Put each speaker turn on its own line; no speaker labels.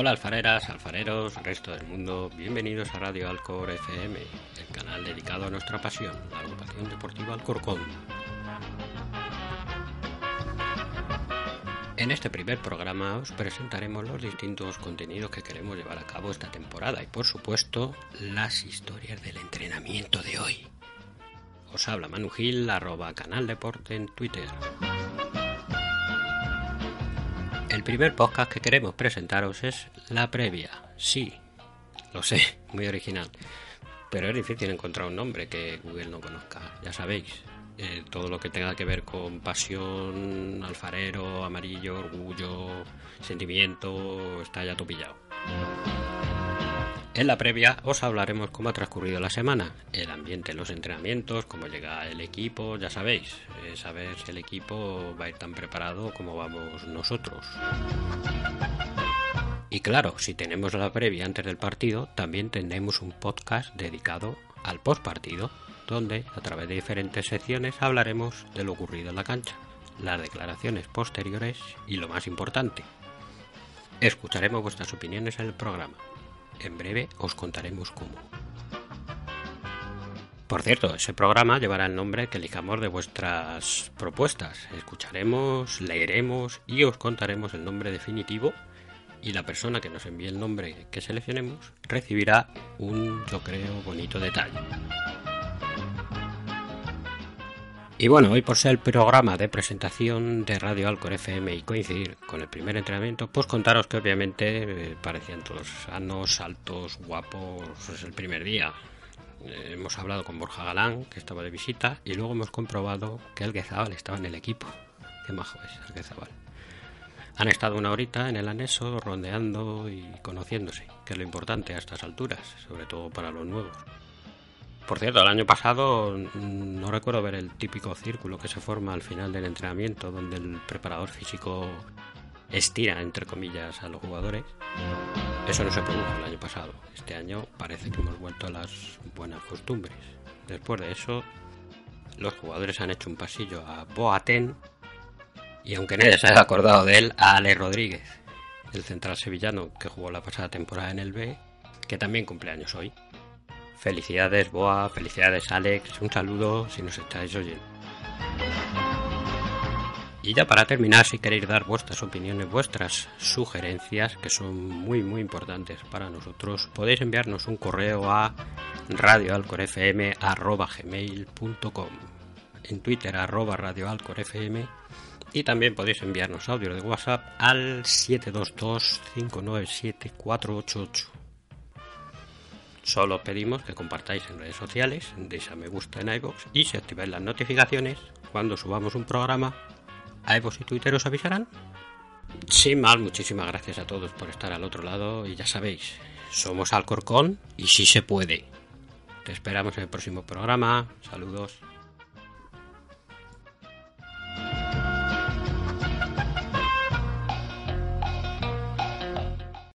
Hola alfareras, alfareros, resto del mundo, bienvenidos a Radio Alcor FM, el canal dedicado a nuestra pasión, la agrupación deportiva Alcorcón. En este primer programa os presentaremos los distintos contenidos que queremos llevar a cabo esta temporada y por supuesto las historias del entrenamiento de hoy. Os habla Manu Gil, arroba Canal Deporte en Twitter. El primer podcast que queremos presentaros es la previa. Sí, lo sé, muy original. Pero es difícil encontrar un nombre que Google no conozca, ya sabéis. eh, todo lo que tenga que ver con pasión, alfarero, amarillo, orgullo, sentimiento, está ya topillado. En la previa os hablaremos cómo ha transcurrido la semana, el ambiente en los entrenamientos, cómo llega el equipo, ya sabéis, eh, saber si el equipo va a ir tan preparado como vamos nosotros. Y claro, si tenemos la previa antes del partido, también tendremos un podcast dedicado al postpartido, donde a través de diferentes secciones hablaremos de lo ocurrido en la cancha, las declaraciones posteriores y lo más importante. Escucharemos vuestras opiniones en el programa. En breve os contaremos cómo. Por cierto, ese programa llevará el nombre que elijamos de vuestras propuestas. Escucharemos, leeremos y os contaremos el nombre definitivo y la persona que nos envíe el nombre que seleccionemos recibirá un, yo creo, bonito detalle. Y bueno, hoy por ser el programa de presentación de Radio Alcor FM y coincidir con el primer entrenamiento, pues contaros que obviamente eh, parecían todos sanos, altos, guapos, es el primer día. Eh, hemos hablado con Borja Galán, que estaba de visita, y luego hemos comprobado que el Guezabal estaba en el equipo. Qué majo es el Guezabal. Han estado una horita en el anexo rondeando y conociéndose, que es lo importante a estas alturas, sobre todo para los nuevos. Por cierto, el año pasado mm, no recuerdo ver el típico círculo que se forma al final del entrenamiento, donde el preparador físico estira, entre comillas, a los jugadores. Eso no se produjo el año pasado. Este año parece que hemos vuelto a las buenas costumbres. Después de eso, los jugadores han hecho un pasillo a Boateng y aunque nadie se haya acordado de él, a Ale Rodríguez, el central sevillano que jugó la pasada temporada en el B, que también cumple años hoy. Felicidades Boa, felicidades Alex, un saludo si nos estáis oyendo. Y ya para terminar, si queréis dar vuestras opiniones, vuestras sugerencias, que son muy muy importantes para nosotros, podéis enviarnos un correo a radioalcorfm.gmail.com En Twitter arroba radioalcorfm y también podéis enviarnos audio de WhatsApp al 722-597-488. Solo pedimos que compartáis en redes sociales, deis a me gusta en iVoox y si activáis las notificaciones cuando subamos un programa, iVoox y Twitter os avisarán. Sin más, muchísimas gracias a todos por estar al otro lado y ya sabéis, somos Alcorcón y si se puede. Te esperamos en el próximo programa. Saludos.